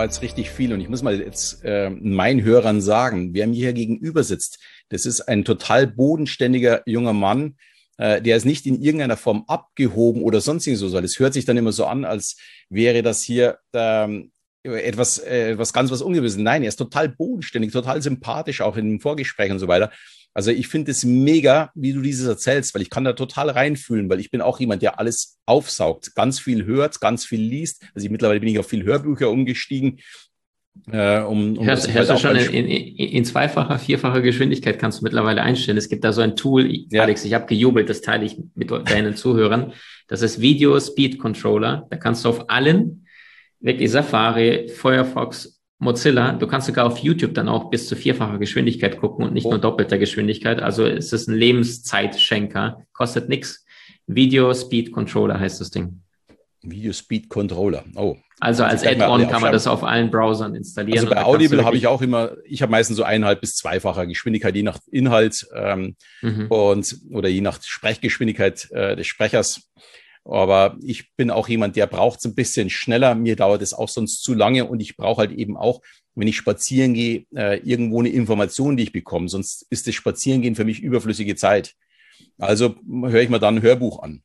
war jetzt richtig viel und ich muss mal jetzt äh, meinen Hörern sagen, wer mir hier gegenüber sitzt, das ist ein total bodenständiger junger Mann, äh, der ist nicht in irgendeiner Form abgehoben oder sonstiges so, weil es hört sich dann immer so an, als wäre das hier ähm, etwas, äh, etwas ganz was Ungewöhnliches. Nein, er ist total bodenständig, total sympathisch, auch in den Vorgesprächen und so weiter. Also ich finde es mega, wie du dieses erzählst, weil ich kann da total reinfühlen, weil ich bin auch jemand, der alles aufsaugt, ganz viel hört, ganz viel liest. Also ich, mittlerweile bin ich auf viel Hörbücher umgestiegen. Äh, um, um hörst, hörst halt du schon in, in, in, zweifacher, vierfacher Geschwindigkeit kannst du mittlerweile einstellen. Es gibt da so ein Tool, ja. Alex, ich habe gejubelt, das teile ich mit deinen Zuhörern. Das ist Video Speed Controller. Da kannst du auf allen, wirklich Safari, Firefox, Mozilla, du kannst sogar auf YouTube dann auch bis zu vierfacher Geschwindigkeit gucken und nicht oh. nur doppelter Geschwindigkeit. Also es ist ein Lebenszeitschenker, kostet nichts. Video Speed Controller heißt das Ding. Video Speed Controller. Oh. Also als Add-on kann man das auf allen Browsern installieren. Also bei Audible habe ich auch immer, ich habe meistens so eineinhalb bis zweifacher Geschwindigkeit, je nach Inhalt ähm, mhm. und oder je nach Sprechgeschwindigkeit äh, des Sprechers. Aber ich bin auch jemand, der braucht es ein bisschen schneller. Mir dauert es auch sonst zu lange und ich brauche halt eben auch, wenn ich spazieren gehe, äh, irgendwo eine Information, die ich bekomme. Sonst ist das Spazierengehen für mich überflüssige Zeit. Also höre ich mir dann ein Hörbuch an.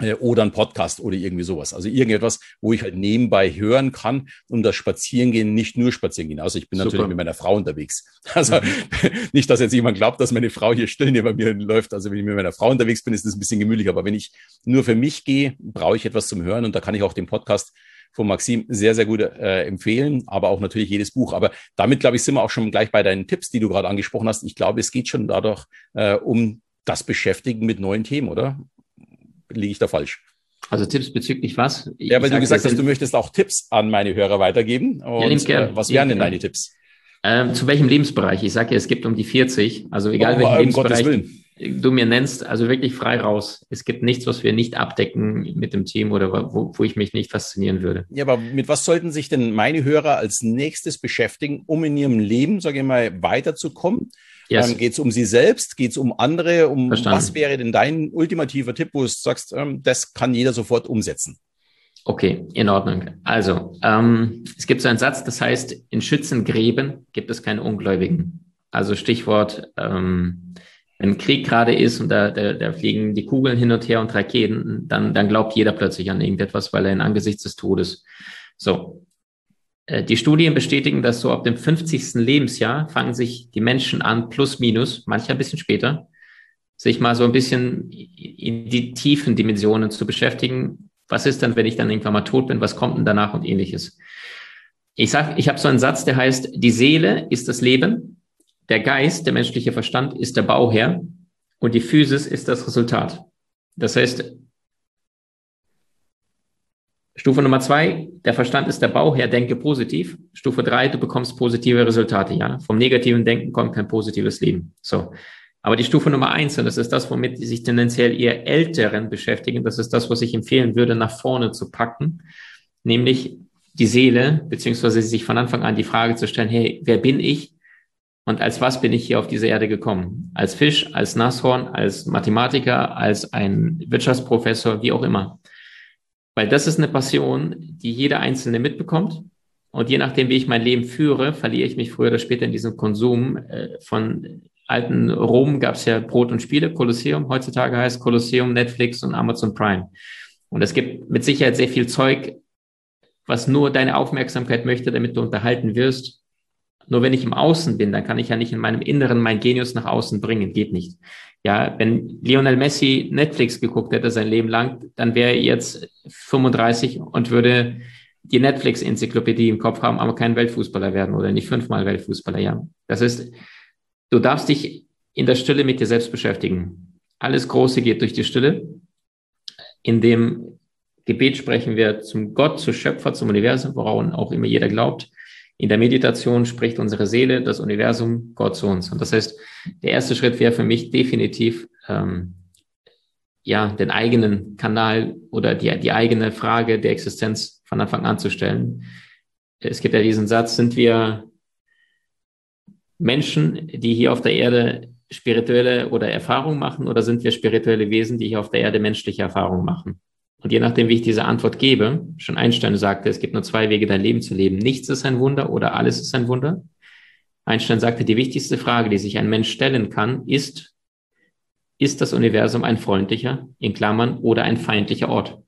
Äh, oder ein Podcast oder irgendwie sowas. Also irgendetwas, wo ich halt nebenbei hören kann, um das Spazierengehen nicht nur spazieren gehen. Also ich bin Super. natürlich mit meiner Frau unterwegs. Also mhm. nicht, dass jetzt jemand glaubt, dass meine Frau hier still neben mir läuft. Also wenn ich mit meiner Frau unterwegs bin, ist das ein bisschen gemütlich. Aber wenn ich nur für mich gehe, brauche ich etwas zum Hören und da kann ich auch den Podcast von Maxim sehr, sehr gut äh, empfehlen, aber auch natürlich jedes Buch. Aber damit, glaube ich, sind wir auch schon gleich bei deinen Tipps, die du gerade angesprochen hast. Ich glaube, es geht schon dadurch äh, um das Beschäftigen mit neuen Themen, oder? Liege ich da falsch? Also Tipps bezüglich was? Ich ja, weil du gesagt hast, du möchtest auch Tipps an meine Hörer weitergeben. Und ja, äh, was wären denn deine Tipps? Ähm, zu welchem Lebensbereich? Ich sage ja, es gibt um die 40. Also egal oh, welchen um Lebensbereich du mir nennst, also wirklich frei raus. Es gibt nichts, was wir nicht abdecken mit dem Team oder wo, wo ich mich nicht faszinieren würde. Ja, aber mit was sollten sich denn meine Hörer als nächstes beschäftigen, um in ihrem Leben, sage ich mal, weiterzukommen? Yes. Ähm, Geht es um sie selbst? Geht es um andere? Um Verstanden. was wäre denn dein ultimativer Tipp, wo du sagst, ähm, das kann jeder sofort umsetzen? Okay, in Ordnung. Also, ähm, es gibt so einen Satz, das heißt, in Schützengräben gibt es keine Ungläubigen. Also Stichwort, ähm, wenn Krieg gerade ist und da, da, da fliegen die Kugeln hin und her und Raketen, dann, dann glaubt jeder plötzlich an irgendetwas, weil er in Angesichts des Todes. So, die Studien bestätigen, dass so ab dem 50. Lebensjahr fangen sich die Menschen an, plus minus, manche ein bisschen später, sich mal so ein bisschen in die tiefen Dimensionen zu beschäftigen. Was ist dann, wenn ich dann irgendwann mal tot bin? Was kommt denn danach und ähnliches? Ich sag, ich habe so einen Satz, der heißt, die Seele ist das Leben, der Geist, der menschliche Verstand ist der Bauherr und die Physis ist das Resultat. Das heißt, Stufe Nummer zwei, der Verstand ist der Bauherr, denke positiv. Stufe drei, du bekommst positive Resultate, ja. Vom negativen Denken kommt kein positives Leben. So. Aber die Stufe Nummer eins, und das ist das, womit sich tendenziell eher Älteren beschäftigen, das ist das, was ich empfehlen würde, nach vorne zu packen, nämlich die Seele, beziehungsweise sich von Anfang an die Frage zu stellen, hey, wer bin ich? Und als was bin ich hier auf diese Erde gekommen? Als Fisch, als Nashorn, als Mathematiker, als ein Wirtschaftsprofessor, wie auch immer. Weil das ist eine Passion, die jeder Einzelne mitbekommt. Und je nachdem, wie ich mein Leben führe, verliere ich mich früher oder später in diesem Konsum. Äh, von alten Rom gab es ja Brot und Spiele, Kolosseum. Heutzutage heißt Kolosseum, Netflix und Amazon Prime. Und es gibt mit Sicherheit sehr viel Zeug, was nur deine Aufmerksamkeit möchte, damit du unterhalten wirst. Nur wenn ich im Außen bin, dann kann ich ja nicht in meinem Inneren mein Genius nach außen bringen. Geht nicht. Ja, wenn Lionel Messi Netflix geguckt hätte sein Leben lang, dann wäre er jetzt 35 und würde die Netflix-Enzyklopädie im Kopf haben, aber kein Weltfußballer werden oder nicht fünfmal Weltfußballer, ja. Das ist, du darfst dich in der Stille mit dir selbst beschäftigen. Alles Große geht durch die Stille. In dem Gebet sprechen wir zum Gott, zu Schöpfer, zum Universum, woran auch immer jeder glaubt. In der Meditation spricht unsere Seele, das Universum, Gott zu uns. Und das heißt, der erste Schritt wäre für mich definitiv, ähm, ja, den eigenen Kanal oder die, die eigene Frage der Existenz von Anfang an zu stellen. Es gibt ja diesen Satz, sind wir Menschen, die hier auf der Erde spirituelle oder Erfahrung machen oder sind wir spirituelle Wesen, die hier auf der Erde menschliche Erfahrung machen? Und je nachdem, wie ich diese Antwort gebe, schon Einstein sagte, es gibt nur zwei Wege, dein Leben zu leben. Nichts ist ein Wunder oder alles ist ein Wunder. Einstein sagte, die wichtigste Frage, die sich ein Mensch stellen kann, ist, ist das Universum ein freundlicher, in Klammern, oder ein feindlicher Ort?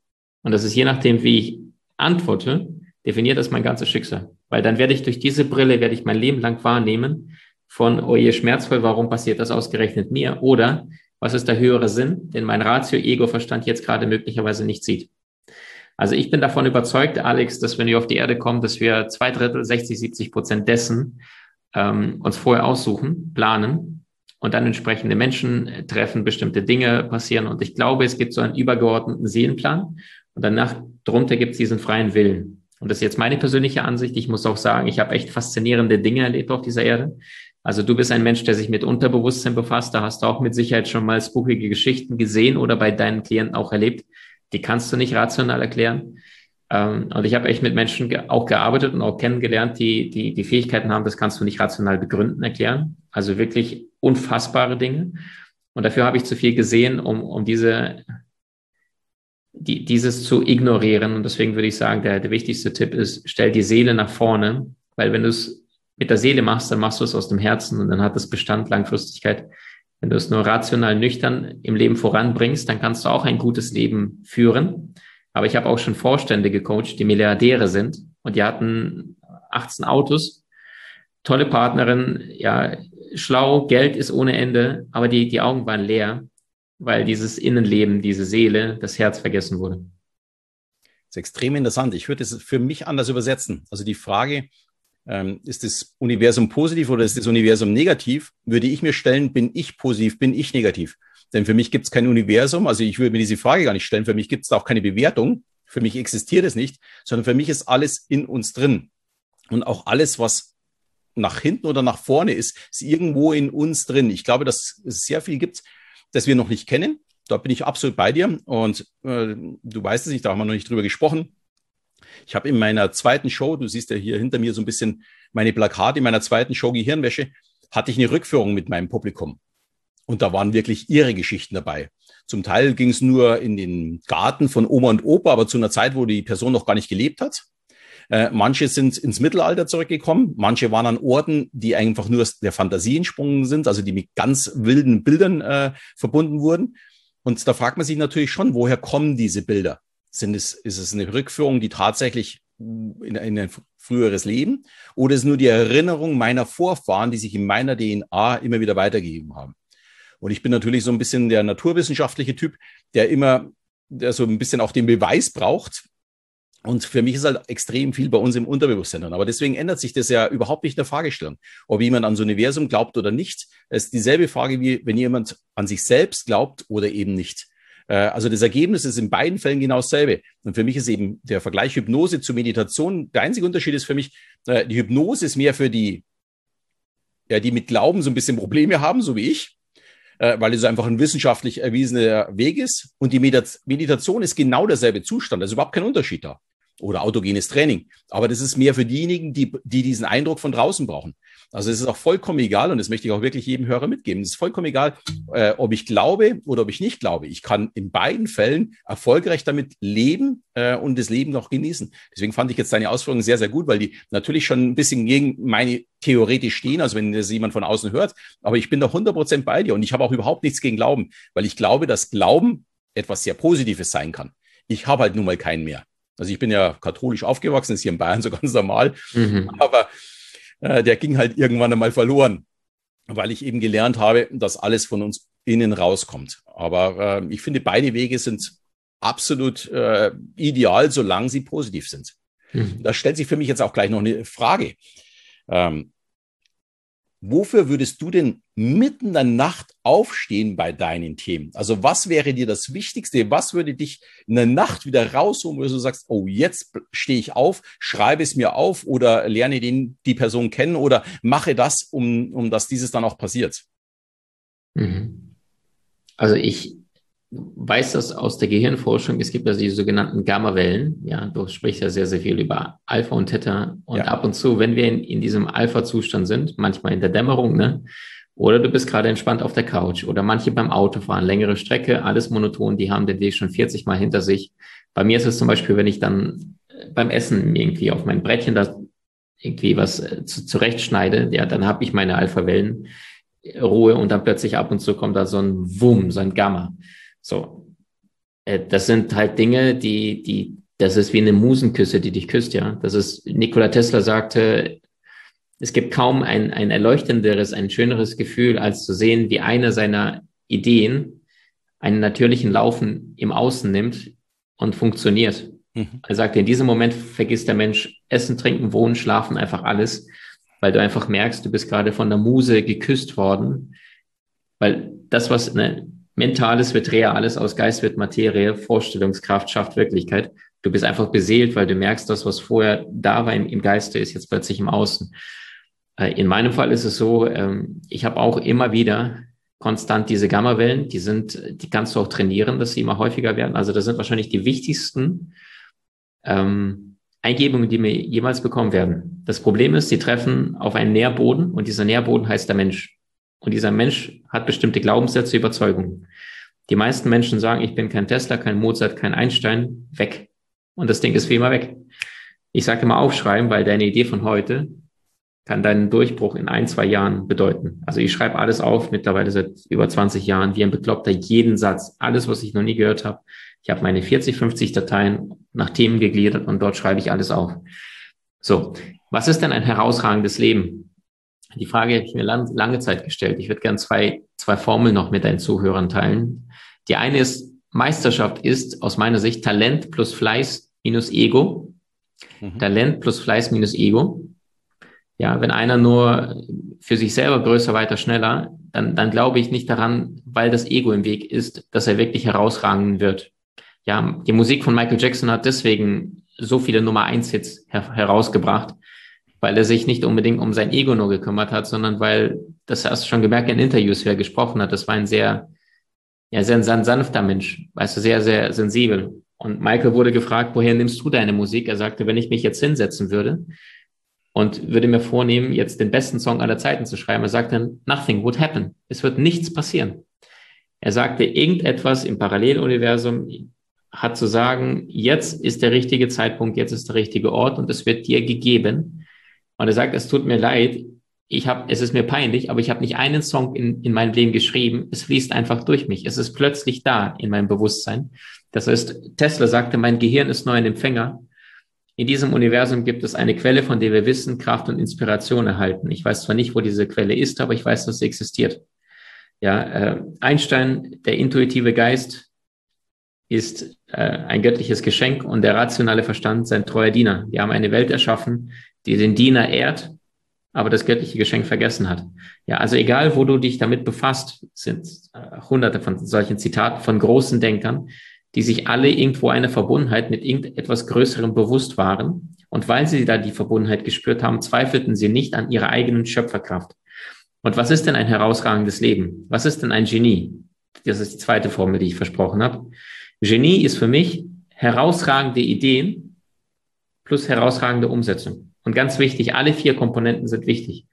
Und das ist je nachdem, wie ich antworte, definiert das mein ganzes Schicksal. Weil dann werde ich durch diese Brille, werde ich mein Leben lang wahrnehmen von, oh je, schmerzvoll, warum passiert das ausgerechnet mir? Oder was ist der höhere Sinn, den mein Ratio, Ego-Verstand jetzt gerade möglicherweise nicht sieht? Also ich bin davon überzeugt, Alex, dass wenn wir auf die Erde kommen, dass wir zwei Drittel, 60, 70 Prozent dessen ähm, uns vorher aussuchen, planen und dann entsprechende Menschen treffen, bestimmte Dinge passieren. Und ich glaube, es gibt so einen übergeordneten Seelenplan und danach drunter gibt es diesen freien Willen. Und das ist jetzt meine persönliche Ansicht. Ich muss auch sagen, ich habe echt faszinierende Dinge erlebt auf dieser Erde. Also du bist ein Mensch, der sich mit Unterbewusstsein befasst. Da hast du auch mit Sicherheit schon mal spookige Geschichten gesehen oder bei deinen Klienten auch erlebt. Die kannst du nicht rational erklären. Ähm, und ich habe echt mit Menschen auch gearbeitet und auch kennengelernt, die, die die Fähigkeiten haben, das kannst du nicht rational begründen, erklären. Also wirklich unfassbare Dinge. Und dafür habe ich zu viel gesehen, um, um diese, die, dieses zu ignorieren. Und deswegen würde ich sagen, der, der wichtigste Tipp ist, stell die Seele nach vorne, weil wenn du es mit der Seele machst, dann machst du es aus dem Herzen und dann hat es Bestand, Langfristigkeit. Wenn du es nur rational nüchtern im Leben voranbringst, dann kannst du auch ein gutes Leben führen. Aber ich habe auch schon Vorstände gecoacht, die Milliardäre sind und die hatten 18 Autos, tolle Partnerin, ja, schlau, Geld ist ohne Ende, aber die, die Augen waren leer, weil dieses Innenleben, diese Seele, das Herz vergessen wurde. Das ist extrem interessant. Ich würde es für mich anders übersetzen. Also die Frage, ähm, ist das Universum positiv oder ist das Universum negativ, würde ich mir stellen, bin ich positiv, bin ich negativ? Denn für mich gibt es kein Universum, also ich würde mir diese Frage gar nicht stellen, für mich gibt es auch keine Bewertung, für mich existiert es nicht, sondern für mich ist alles in uns drin. Und auch alles, was nach hinten oder nach vorne ist, ist irgendwo in uns drin. Ich glaube, dass es sehr viel gibt, das wir noch nicht kennen. Da bin ich absolut bei dir. Und äh, du weißt es nicht, da haben wir noch nicht drüber gesprochen. Ich habe in meiner zweiten Show, du siehst ja hier hinter mir so ein bisschen meine Plakate, in meiner zweiten Show Gehirnwäsche, hatte ich eine Rückführung mit meinem Publikum. Und da waren wirklich irre Geschichten dabei. Zum Teil ging es nur in den Garten von Oma und Opa, aber zu einer Zeit, wo die Person noch gar nicht gelebt hat. Äh, manche sind ins Mittelalter zurückgekommen, manche waren an Orten, die einfach nur der Fantasie entsprungen sind, also die mit ganz wilden Bildern äh, verbunden wurden. Und da fragt man sich natürlich schon, woher kommen diese Bilder? Sind es, ist es eine Rückführung, die tatsächlich in, in ein früheres Leben oder ist es nur die Erinnerung meiner Vorfahren, die sich in meiner DNA immer wieder weitergegeben haben? Und ich bin natürlich so ein bisschen der naturwissenschaftliche Typ, der immer, der so ein bisschen auch den Beweis braucht. Und für mich ist halt extrem viel bei uns im Unterbewusstsein drin. Aber deswegen ändert sich das ja überhaupt nicht in der Fragestellung. Ob jemand ans Universum glaubt oder nicht, ist dieselbe Frage wie wenn jemand an sich selbst glaubt oder eben nicht. Äh, also das Ergebnis ist in beiden Fällen genau dasselbe. Und für mich ist eben der Vergleich Hypnose zu Meditation, der einzige Unterschied ist für mich, äh, die Hypnose ist mehr für die, ja, die mit Glauben so ein bisschen Probleme haben, so wie ich, äh, weil es einfach ein wissenschaftlich erwiesener Weg ist. Und die Meditation ist genau derselbe Zustand, also überhaupt kein Unterschied da oder autogenes Training. Aber das ist mehr für diejenigen, die, die diesen Eindruck von draußen brauchen. Also es ist auch vollkommen egal, und das möchte ich auch wirklich jedem Hörer mitgeben. Es ist vollkommen egal, äh, ob ich glaube oder ob ich nicht glaube. Ich kann in beiden Fällen erfolgreich damit leben äh, und das Leben noch genießen. Deswegen fand ich jetzt deine Ausführungen sehr, sehr gut, weil die natürlich schon ein bisschen gegen meine theoretisch stehen, also wenn das jemand von außen hört. Aber ich bin da 100% bei dir und ich habe auch überhaupt nichts gegen Glauben, weil ich glaube, dass Glauben etwas sehr Positives sein kann. Ich habe halt nun mal keinen mehr. Also ich bin ja katholisch aufgewachsen, ist hier in Bayern so ganz normal. Mhm. Aber äh, der ging halt irgendwann einmal verloren, weil ich eben gelernt habe, dass alles von uns innen rauskommt. Aber äh, ich finde, beide Wege sind absolut äh, ideal, solange sie positiv sind. Mhm. Da stellt sich für mich jetzt auch gleich noch eine Frage. Ähm, Wofür würdest du denn mitten in der Nacht aufstehen bei deinen Themen? Also was wäre dir das Wichtigste? Was würde dich in der Nacht wieder rausholen, wo du sagst, oh, jetzt stehe ich auf, schreibe es mir auf oder lerne den, die Person kennen oder mache das, um, um dass dieses dann auch passiert? Mhm. Also ich, weiß das aus der Gehirnforschung, es gibt ja die sogenannten Gamma-Wellen. Ja, du sprichst ja sehr, sehr viel über Alpha und Theta. Und ja. ab und zu, wenn wir in, in diesem Alpha-Zustand sind, manchmal in der Dämmerung, ne, Oder du bist gerade entspannt auf der Couch oder manche beim Autofahren, längere Strecke, alles monoton, die haben den Weg schon 40 Mal hinter sich. Bei mir ist es zum Beispiel, wenn ich dann äh, beim Essen irgendwie auf mein Brettchen da irgendwie was äh, zu, zurechtschneide, ja, dann habe ich meine Alpha-Wellen Ruhe und dann plötzlich ab und zu kommt da so ein Wum, so ein Gamma. So. Äh, das sind halt Dinge, die, die, das ist wie eine Musenküsse, die dich küsst, ja. Das ist, Nikola Tesla sagte, es gibt kaum ein, ein erleuchtenderes, ein schöneres Gefühl, als zu sehen, wie einer seiner Ideen einen natürlichen Laufen im Außen nimmt und funktioniert. Mhm. Er sagte, in diesem Moment vergisst der Mensch Essen, Trinken, Wohnen, Schlafen, einfach alles, weil du einfach merkst, du bist gerade von der Muse geküsst worden, weil das, was ne, Mentales wird Reales, aus Geist wird Materie, Vorstellungskraft schafft Wirklichkeit. Du bist einfach beseelt, weil du merkst, das, was vorher da war im, Geiste, ist jetzt plötzlich im Außen. Äh, in meinem Fall ist es so, ähm, ich habe auch immer wieder konstant diese Gammawellen, die sind, die kannst du auch trainieren, dass sie immer häufiger werden. Also das sind wahrscheinlich die wichtigsten ähm, Eingebungen, die wir jemals bekommen werden. Das Problem ist, sie treffen auf einen Nährboden und dieser Nährboden heißt der Mensch. Und dieser Mensch hat bestimmte Glaubenssätze, Überzeugungen. Die meisten Menschen sagen, ich bin kein Tesla, kein Mozart, kein Einstein, weg. Und das Ding ist wie immer weg. Ich sage immer aufschreiben, weil deine Idee von heute kann deinen Durchbruch in ein, zwei Jahren bedeuten. Also ich schreibe alles auf, mittlerweile seit über 20 Jahren, wie ein Bekloppter, jeden Satz, alles, was ich noch nie gehört habe. Ich habe meine 40, 50 Dateien nach Themen gegliedert und dort schreibe ich alles auf. So, was ist denn ein herausragendes Leben? Die Frage habe ich mir lang, lange Zeit gestellt. Ich würde gerne zwei, zwei Formeln noch mit deinen Zuhörern teilen. Die eine ist, Meisterschaft ist aus meiner Sicht Talent plus Fleiß minus Ego. Mhm. Talent plus Fleiß minus Ego. Ja, wenn einer nur für sich selber größer, weiter, schneller, dann, dann glaube ich nicht daran, weil das Ego im Weg ist, dass er wirklich herausragen wird. Ja, die Musik von Michael Jackson hat deswegen so viele Nummer eins Hits her herausgebracht, weil er sich nicht unbedingt um sein Ego nur gekümmert hat, sondern weil, das hast du schon gemerkt in Interviews, wie er gesprochen hat, das war ein sehr, ja, sehr, sehr sanfter Mensch, weißt du, sehr, sehr sensibel. Und Michael wurde gefragt, woher nimmst du deine Musik? Er sagte, wenn ich mich jetzt hinsetzen würde und würde mir vornehmen, jetzt den besten Song aller Zeiten zu schreiben. Er sagte, nothing would happen. Es wird nichts passieren. Er sagte, irgendetwas im Paralleluniversum hat zu sagen, jetzt ist der richtige Zeitpunkt, jetzt ist der richtige Ort und es wird dir gegeben. Und er sagt, es tut mir leid, ich habe, es ist mir peinlich, aber ich habe nicht einen Song in, in meinem Leben geschrieben. Es fließt einfach durch mich. Es ist plötzlich da in meinem Bewusstsein. Das heißt, Tesla sagte, mein Gehirn ist nur ein Empfänger in diesem Universum gibt es eine Quelle, von der wir Wissen, Kraft und Inspiration erhalten. Ich weiß zwar nicht, wo diese Quelle ist, aber ich weiß, dass sie existiert. Ja, äh, Einstein, der intuitive Geist, ist äh, ein göttliches Geschenk und der rationale Verstand sein treuer Diener. Wir haben eine Welt erschaffen, die den Diener ehrt, aber das göttliche Geschenk vergessen hat. Ja, also egal, wo du dich damit befasst, sind äh, hunderte von solchen Zitaten von großen Denkern, die sich alle irgendwo eine Verbundenheit mit irgendetwas Größerem bewusst waren. Und weil sie da die Verbundenheit gespürt haben, zweifelten sie nicht an ihrer eigenen Schöpferkraft. Und was ist denn ein herausragendes Leben? Was ist denn ein Genie? Das ist die zweite Formel, die ich versprochen habe. Genie ist für mich herausragende Ideen plus herausragende Umsetzung. Und ganz wichtig, alle vier Komponenten sind wichtig.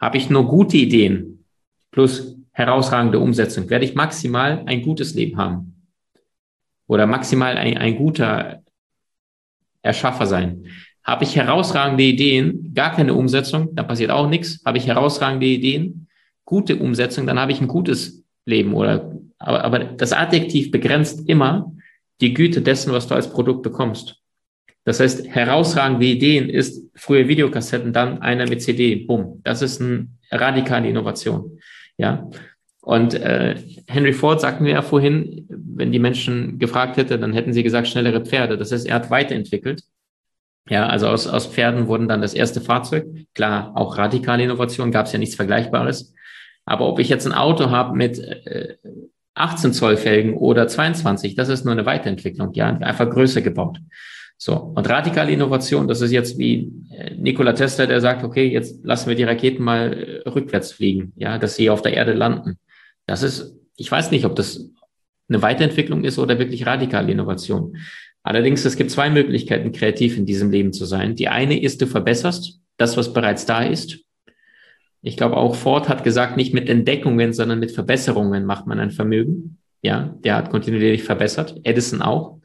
Habe ich nur gute Ideen plus herausragende Umsetzung, werde ich maximal ein gutes Leben haben oder maximal ein, ein guter Erschaffer sein. Habe ich herausragende Ideen, gar keine Umsetzung, dann passiert auch nichts. Habe ich herausragende Ideen, gute Umsetzung, dann habe ich ein gutes Leben oder aber, aber das Adjektiv begrenzt immer die Güte dessen, was du als Produkt bekommst. Das heißt, herausragende Ideen ist frühe Videokassetten, dann einer mit CD, bumm. Das ist eine radikale Innovation. Ja. Und äh, Henry Ford sagten wir ja vorhin, wenn die Menschen gefragt hätte, dann hätten sie gesagt, schnellere Pferde. Das heißt, er hat weiterentwickelt. Ja, also aus, aus Pferden wurden dann das erste Fahrzeug. Klar, auch radikale Innovation, gab es ja nichts Vergleichbares. Aber ob ich jetzt ein Auto habe mit äh, 18 Zoll Felgen oder 22, das ist nur eine Weiterentwicklung, ja, einfach größer gebaut. So, und radikale Innovation, das ist jetzt wie äh, Nikola Tesla, der sagt, okay, jetzt lassen wir die Raketen mal äh, rückwärts fliegen, ja, dass sie auf der Erde landen. Das ist, ich weiß nicht, ob das eine Weiterentwicklung ist oder wirklich radikale Innovation. Allerdings, es gibt zwei Möglichkeiten, kreativ in diesem Leben zu sein. Die eine ist, du verbesserst das, was bereits da ist. Ich glaube auch Ford hat gesagt, nicht mit Entdeckungen, sondern mit Verbesserungen macht man ein Vermögen. Ja, der hat kontinuierlich verbessert. Edison auch.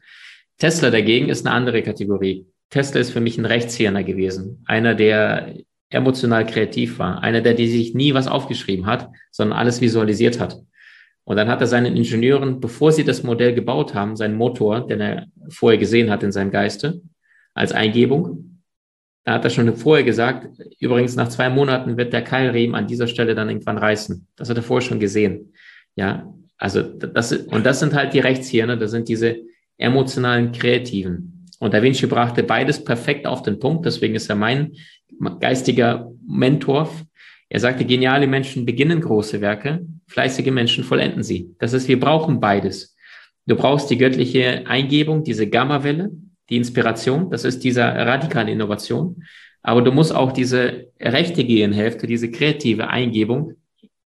Tesla dagegen ist eine andere Kategorie. Tesla ist für mich ein Rechtshirner gewesen. Einer, der emotional kreativ war. Einer, der die sich nie was aufgeschrieben hat, sondern alles visualisiert hat. Und dann hat er seinen Ingenieuren, bevor sie das Modell gebaut haben, seinen Motor, den er vorher gesehen hat in seinem Geiste, als Eingebung, da hat er schon vorher gesagt, übrigens nach zwei Monaten wird der Keilriemen an dieser Stelle dann irgendwann reißen. Das hat er vorher schon gesehen. Ja, also das, und das sind halt die Rechtshirne, das sind diese emotionalen Kreativen. Und Da Vinci brachte beides perfekt auf den Punkt, deswegen ist er mein geistiger Mentor. Er sagte, geniale Menschen beginnen große Werke, fleißige Menschen vollenden sie. Das ist, wir brauchen beides. Du brauchst die göttliche Eingebung, diese Gammawelle, die Inspiration, das ist diese radikale Innovation. Aber du musst auch diese rechte Gehirnhälfte, diese kreative Eingebung,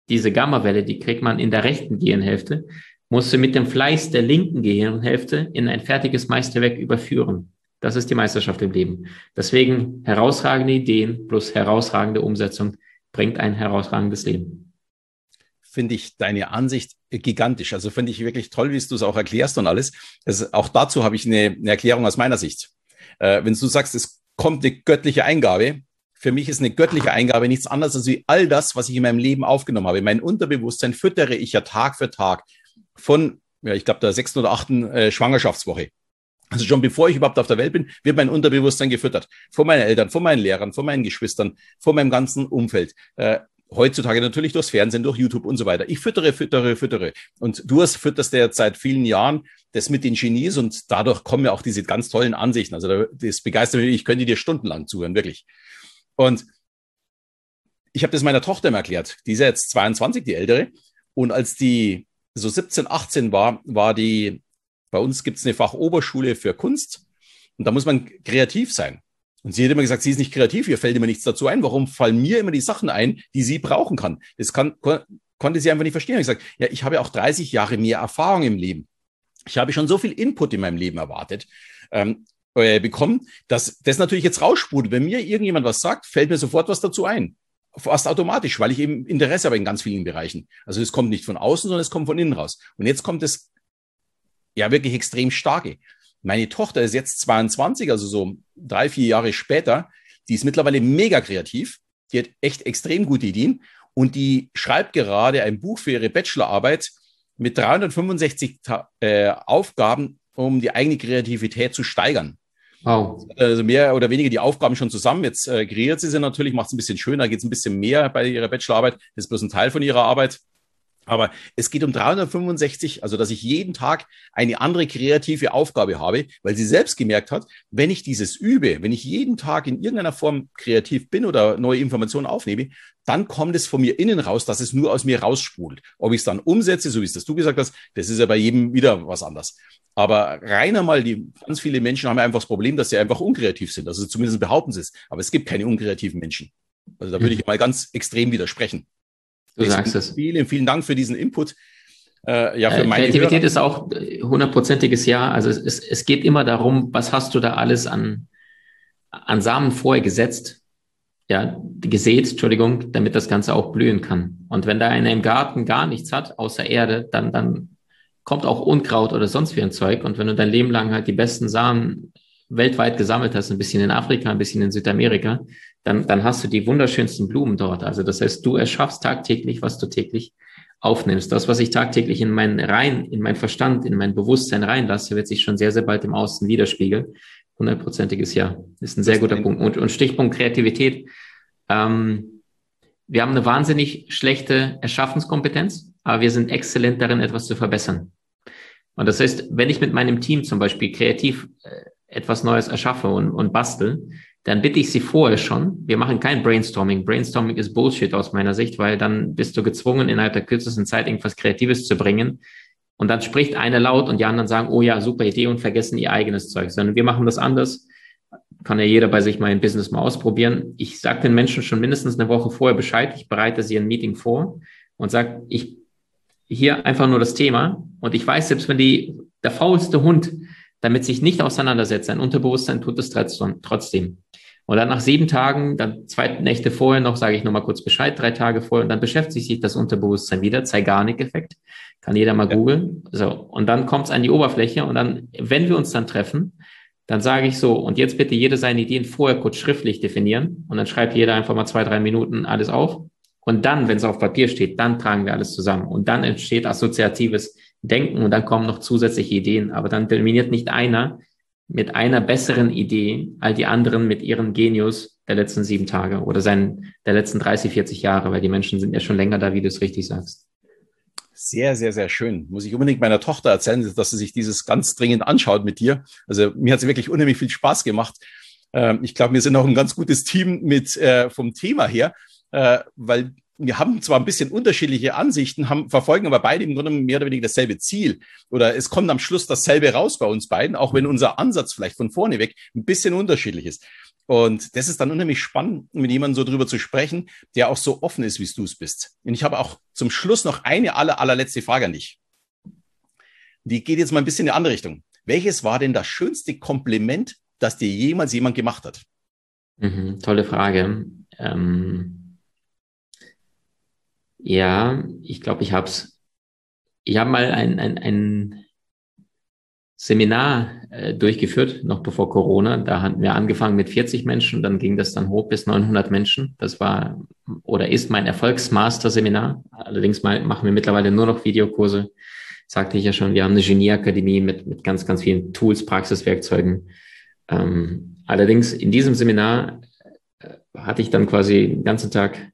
diese Gammawelle, die kriegt man in der rechten Gehirnhälfte, musst du mit dem Fleiß der linken Gehirnhälfte in ein fertiges Meisterwerk überführen. Das ist die Meisterschaft im Leben. Deswegen herausragende Ideen plus herausragende Umsetzung bringt ein herausragendes Leben. Finde ich deine Ansicht gigantisch. Also finde ich wirklich toll, wie du es auch erklärst und alles. Also auch dazu habe ich eine, eine, Erklärung aus meiner Sicht. Äh, wenn du sagst, es kommt eine göttliche Eingabe, für mich ist eine göttliche Eingabe nichts anderes als wie all das, was ich in meinem Leben aufgenommen habe. Mein Unterbewusstsein füttere ich ja Tag für Tag von, ja, ich glaube, der sechsten oder achten äh, Schwangerschaftswoche. Also schon bevor ich überhaupt auf der Welt bin, wird mein Unterbewusstsein gefüttert. Von meinen Eltern, von meinen Lehrern, von meinen Geschwistern, von meinem ganzen Umfeld. Äh, heutzutage natürlich durchs Fernsehen, durch YouTube und so weiter. Ich füttere, füttere, füttere. Und du hast fütterst ja seit vielen Jahren das mit den Genies und dadurch kommen ja auch diese ganz tollen Ansichten. Also das begeistert mich, ich könnte dir stundenlang zuhören, wirklich. Und ich habe das meiner Tochter immer erklärt. Die ist ja jetzt 22, die ältere. Und als die so 17, 18 war, war die, bei uns gibt es eine Fachoberschule für Kunst und da muss man kreativ sein. Und sie hat immer gesagt, sie ist nicht kreativ, ihr fällt immer nichts dazu ein. Warum fallen mir immer die Sachen ein, die sie brauchen kann? Das kann, kon konnte sie einfach nicht verstehen. Ich gesagt, ja, ich habe auch 30 Jahre mehr Erfahrung im Leben. Ich habe schon so viel Input in meinem Leben erwartet. Ähm, äh, bekommen, dass das natürlich jetzt raussprudelt. Wenn mir irgendjemand was sagt, fällt mir sofort was dazu ein. Fast automatisch, weil ich eben Interesse habe in ganz vielen Bereichen. Also es kommt nicht von außen, sondern es kommt von innen raus. Und jetzt kommt es ja wirklich extrem starke. Meine Tochter ist jetzt 22, also so drei, vier Jahre später. Die ist mittlerweile mega kreativ. Die hat echt extrem gute Ideen. Und die schreibt gerade ein Buch für ihre Bachelorarbeit mit 365 äh, Aufgaben, um die eigene Kreativität zu steigern. Wow. Also mehr oder weniger die Aufgaben schon zusammen. Jetzt äh, kreiert sie sie natürlich, macht es ein bisschen schöner, geht es ein bisschen mehr bei ihrer Bachelorarbeit. Das ist bloß ein Teil von ihrer Arbeit. Aber es geht um 365, also dass ich jeden Tag eine andere kreative Aufgabe habe, weil sie selbst gemerkt hat, wenn ich dieses übe, wenn ich jeden Tag in irgendeiner Form kreativ bin oder neue Informationen aufnehme, dann kommt es von mir innen raus, dass es nur aus mir raussprudelt. Ob ich es dann umsetze, so wie es das du gesagt hast, das ist ja bei jedem wieder was anderes. Aber rein einmal, die ganz viele Menschen haben einfach das Problem, dass sie einfach unkreativ sind. Also zumindest behaupten sie es. Aber es gibt keine unkreativen Menschen. Also da würde ich mal ganz extrem widersprechen. Du sagst es. Vielen, vielen Dank für diesen Input. Äh, ja, für äh, meine Kreativität Hörer. ist auch hundertprozentiges Ja. Also es, es geht immer darum, was hast du da alles an, an Samen vorher gesetzt, ja, gesät, Entschuldigung, damit das Ganze auch blühen kann. Und wenn da einer im Garten gar nichts hat, außer Erde, dann, dann kommt auch Unkraut oder sonst wie ein Zeug. Und wenn du dein Leben lang halt die besten Samen weltweit gesammelt hast, ein bisschen in Afrika, ein bisschen in Südamerika, dann, dann hast du die wunderschönsten Blumen dort. Also das heißt, du erschaffst tagtäglich, was du täglich aufnimmst. Das, was ich tagtäglich in meinen rein, in mein Verstand, in mein Bewusstsein reinlasse, wird sich schon sehr, sehr bald im Außen widerspiegeln. Hundertprozentiges Ja. Ist ein sehr guter Punkt. Und, und Stichpunkt Kreativität. Ähm, wir haben eine wahnsinnig schlechte Erschaffenskompetenz aber wir sind exzellent darin, etwas zu verbessern. Und das heißt, wenn ich mit meinem Team zum Beispiel kreativ äh, etwas Neues erschaffe und, und bastel, dann bitte ich sie vorher schon. Wir machen kein Brainstorming. Brainstorming ist Bullshit aus meiner Sicht, weil dann bist du gezwungen, innerhalb der kürzesten Zeit irgendwas Kreatives zu bringen. Und dann spricht einer laut und die anderen sagen, oh ja, super Idee und vergessen ihr eigenes Zeug. Sondern wir machen das anders. Kann ja jeder bei sich mal ein Business mal ausprobieren. Ich sage den Menschen schon mindestens eine Woche vorher Bescheid. Ich bereite sie ein Meeting vor und sage, ich hier einfach nur das Thema. Und ich weiß, selbst wenn die, der faulste Hund damit sich nicht auseinandersetzt, sein Unterbewusstsein tut es trotzdem. Und dann nach sieben Tagen, dann zwei Nächte vorher noch, sage ich nochmal kurz Bescheid, drei Tage vorher, und dann beschäftigt sich das Unterbewusstsein wieder, Zeigarnik-Effekt, kann jeder mal ja. googeln. So, und dann kommt es an die Oberfläche und dann, wenn wir uns dann treffen, dann sage ich so, und jetzt bitte jeder seine Ideen vorher kurz schriftlich definieren und dann schreibt jeder einfach mal zwei, drei Minuten alles auf. Und dann, wenn es auf Papier steht, dann tragen wir alles zusammen. Und dann entsteht assoziatives Denken und dann kommen noch zusätzliche Ideen. Aber dann terminiert nicht einer mit einer besseren Idee all die anderen mit ihren Genius der letzten sieben Tage oder seinen, der letzten 30, 40 Jahre, weil die Menschen sind ja schon länger da, wie du es richtig sagst. Sehr, sehr, sehr schön. Muss ich unbedingt meiner Tochter erzählen, dass sie sich dieses ganz dringend anschaut mit dir. Also mir hat es wirklich unheimlich viel Spaß gemacht. Ähm, ich glaube, wir sind auch ein ganz gutes Team mit äh, vom Thema her, äh, weil wir haben zwar ein bisschen unterschiedliche Ansichten, haben, verfolgen aber beide im Grunde mehr oder weniger dasselbe Ziel. Oder es kommt am Schluss dasselbe raus bei uns beiden, auch wenn unser Ansatz vielleicht von vorne weg ein bisschen unterschiedlich ist. Und das ist dann unheimlich spannend, mit jemandem so drüber zu sprechen, der auch so offen ist, wie du es bist. Und ich habe auch zum Schluss noch eine aller, allerletzte Frage an dich. Die geht jetzt mal ein bisschen in eine andere Richtung. Welches war denn das schönste Kompliment, das dir jemals jemand gemacht hat? Mhm, tolle Frage. Ähm, ja, ich glaube, ich habe es. Ich habe mal ein, ein, ein Seminar äh, durchgeführt, noch bevor Corona. Da hatten wir angefangen mit 40 Menschen, dann ging das dann hoch bis 900 Menschen. Das war oder ist mein Erfolgsmaster-Seminar. Allerdings mal, machen wir mittlerweile nur noch Videokurse. Sagte ich ja schon, wir haben eine Genieakademie mit, mit ganz, ganz vielen Tools, Praxiswerkzeugen. Ähm, allerdings in diesem Seminar äh, hatte ich dann quasi den ganzen Tag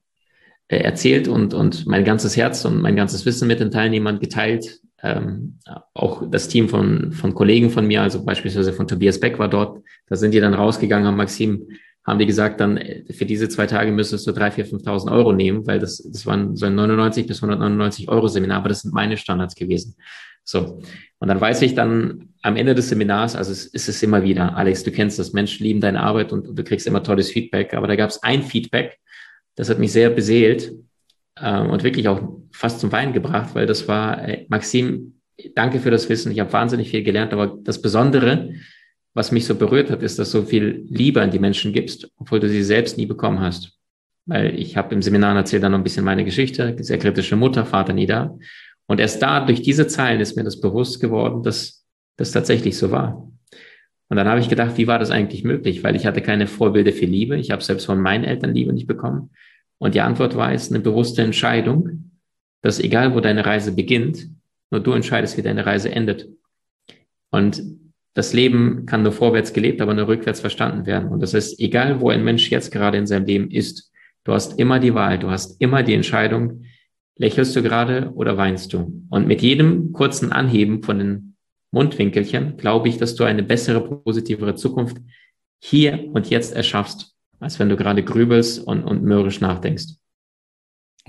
äh, erzählt und, und mein ganzes Herz und mein ganzes Wissen mit den Teilnehmern geteilt, ähm, auch das Team von, von Kollegen von mir, also beispielsweise von Tobias Beck war dort, da sind die dann rausgegangen, haben Maxim, haben die gesagt, dann äh, für diese zwei Tage müsstest du drei, vier, 5.000 Euro nehmen, weil das, das waren so ein 99 bis 199 Euro Seminar, aber das sind meine Standards gewesen. So. Und dann weiß ich dann am Ende des Seminars, also es ist es immer wieder, Alex, du kennst das, Menschen lieben deine Arbeit und, und du kriegst immer tolles Feedback, aber da gab es ein Feedback, das hat mich sehr beseelt äh, und wirklich auch fast zum Weinen gebracht, weil das war, äh, Maxim, danke für das Wissen. Ich habe wahnsinnig viel gelernt, aber das Besondere, was mich so berührt hat, ist, dass du so viel Liebe an die Menschen gibst, obwohl du sie selbst nie bekommen hast. Weil ich habe im Seminar erzählt dann noch ein bisschen meine Geschichte, sehr kritische Mutter, Vater nie da. Und erst da, durch diese Zeilen, ist mir das bewusst geworden, dass das tatsächlich so war. Und dann habe ich gedacht, wie war das eigentlich möglich? Weil ich hatte keine Vorbilder für Liebe. Ich habe selbst von meinen Eltern Liebe nicht bekommen. Und die Antwort war, es eine bewusste Entscheidung, dass egal wo deine Reise beginnt, nur du entscheidest, wie deine Reise endet. Und das Leben kann nur vorwärts gelebt, aber nur rückwärts verstanden werden. Und das heißt, egal wo ein Mensch jetzt gerade in seinem Leben ist, du hast immer die Wahl, du hast immer die Entscheidung, lächelst du gerade oder weinst du? Und mit jedem kurzen Anheben von den Mundwinkelchen glaube ich, dass du eine bessere, positivere Zukunft hier und jetzt erschaffst als wenn du gerade grübelst und, und mürrisch nachdenkst.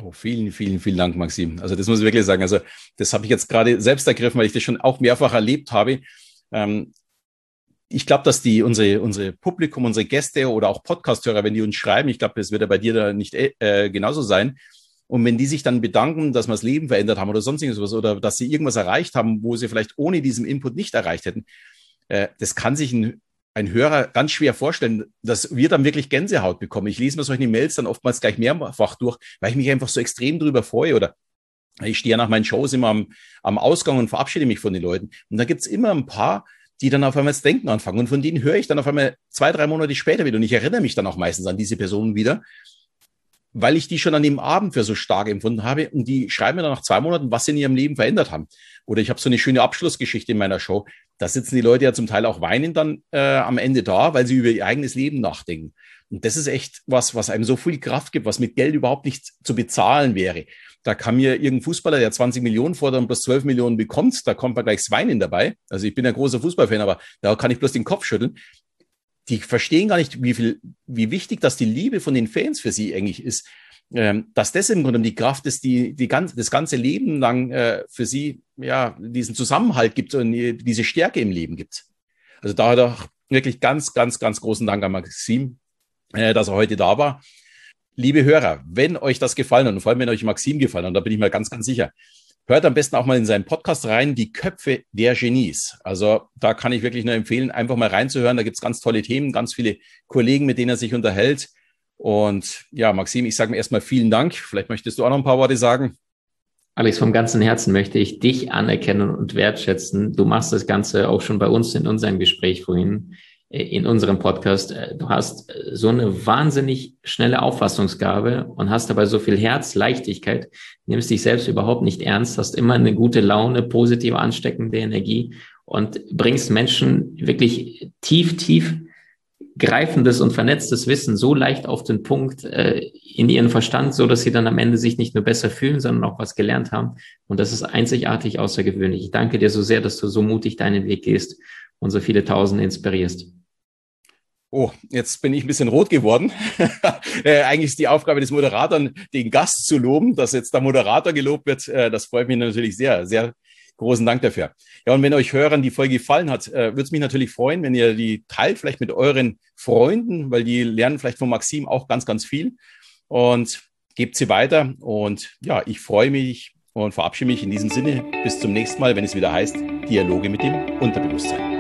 Oh, vielen, vielen, vielen Dank, Maxim. Also das muss ich wirklich sagen. Also das habe ich jetzt gerade selbst ergriffen, weil ich das schon auch mehrfach erlebt habe. Ähm, ich glaube, dass die unsere, unsere Publikum, unsere Gäste oder auch Podcasthörer, wenn die uns schreiben, ich glaube, das wird ja bei dir da nicht äh, genauso sein. Und wenn die sich dann bedanken, dass wir das Leben verändert haben oder sonst irgendwas oder dass sie irgendwas erreicht haben, wo sie vielleicht ohne diesen Input nicht erreicht hätten, äh, das kann sich ein ein Hörer ganz schwer vorstellen, dass wir dann wirklich Gänsehaut bekommen. Ich lese mir solche Mails dann oftmals gleich mehrfach durch, weil ich mich einfach so extrem drüber freue oder ich stehe nach meinen Shows immer am, am Ausgang und verabschiede mich von den Leuten. Und da gibt's immer ein paar, die dann auf einmal das Denken anfangen. Und von denen höre ich dann auf einmal zwei, drei Monate später wieder. Und ich erinnere mich dann auch meistens an diese Personen wieder, weil ich die schon an dem Abend für so stark empfunden habe. Und die schreiben mir dann nach zwei Monaten, was sie in ihrem Leben verändert haben. Oder ich habe so eine schöne Abschlussgeschichte in meiner Show. Da sitzen die Leute ja zum Teil auch weinen dann äh, am Ende da, weil sie über ihr eigenes Leben nachdenken. Und das ist echt was, was einem so viel Kraft gibt, was mit Geld überhaupt nicht zu bezahlen wäre. Da kann mir irgendein Fußballer, der 20 Millionen fordert und plus 12 Millionen bekommt, da kommt man gleich Weinen dabei. Also ich bin ein großer Fußballfan, aber da kann ich bloß den Kopf schütteln. Die verstehen gar nicht, wie viel, wie wichtig das die Liebe von den Fans für sie eigentlich ist ähm, dass das im Grunde die Kraft ist, die, die ganz, das ganze Leben lang äh, für sie ja diesen Zusammenhalt gibt und diese Stärke im Leben gibt. Also da hat er wirklich ganz, ganz, ganz großen Dank an Maxim, äh, dass er heute da war. Liebe Hörer, wenn euch das gefallen hat und vor allem wenn euch Maxim gefallen hat, da bin ich mir ganz, ganz sicher, hört am besten auch mal in seinen Podcast rein, die Köpfe der Genies. Also da kann ich wirklich nur empfehlen, einfach mal reinzuhören. Da gibt es ganz tolle Themen, ganz viele Kollegen, mit denen er sich unterhält. Und ja, Maxim, ich sage mir erstmal vielen Dank. Vielleicht möchtest du auch noch ein paar Worte sagen. Alex, vom ganzen Herzen möchte ich dich anerkennen und wertschätzen. Du machst das Ganze auch schon bei uns in unserem Gespräch vorhin, in unserem Podcast. Äh, du hast äh, so eine wahnsinnig schnelle Auffassungsgabe und hast dabei so viel Herz, Leichtigkeit, nimmst dich selbst überhaupt nicht ernst, hast immer eine gute Laune, positive, ansteckende Energie und bringst Menschen wirklich tief, tief greifendes und vernetztes Wissen so leicht auf den Punkt äh, in ihren Verstand, so dass sie dann am Ende sich nicht nur besser fühlen, sondern auch was gelernt haben. Und das ist einzigartig außergewöhnlich. Ich danke dir so sehr, dass du so mutig deinen Weg gehst und so viele Tausende inspirierst. Oh, jetzt bin ich ein bisschen rot geworden. äh, eigentlich ist die Aufgabe des Moderators, den Gast zu loben. Dass jetzt der Moderator gelobt wird, äh, das freut mich natürlich sehr, sehr Großen Dank dafür. Ja, und wenn euch Hörern die Folge gefallen hat, äh, würde es mich natürlich freuen, wenn ihr die teilt, vielleicht mit euren Freunden, weil die lernen vielleicht von Maxim auch ganz, ganz viel. Und gebt sie weiter. Und ja, ich freue mich und verabschiede mich in diesem Sinne. Bis zum nächsten Mal, wenn es wieder heißt Dialoge mit dem Unterbewusstsein.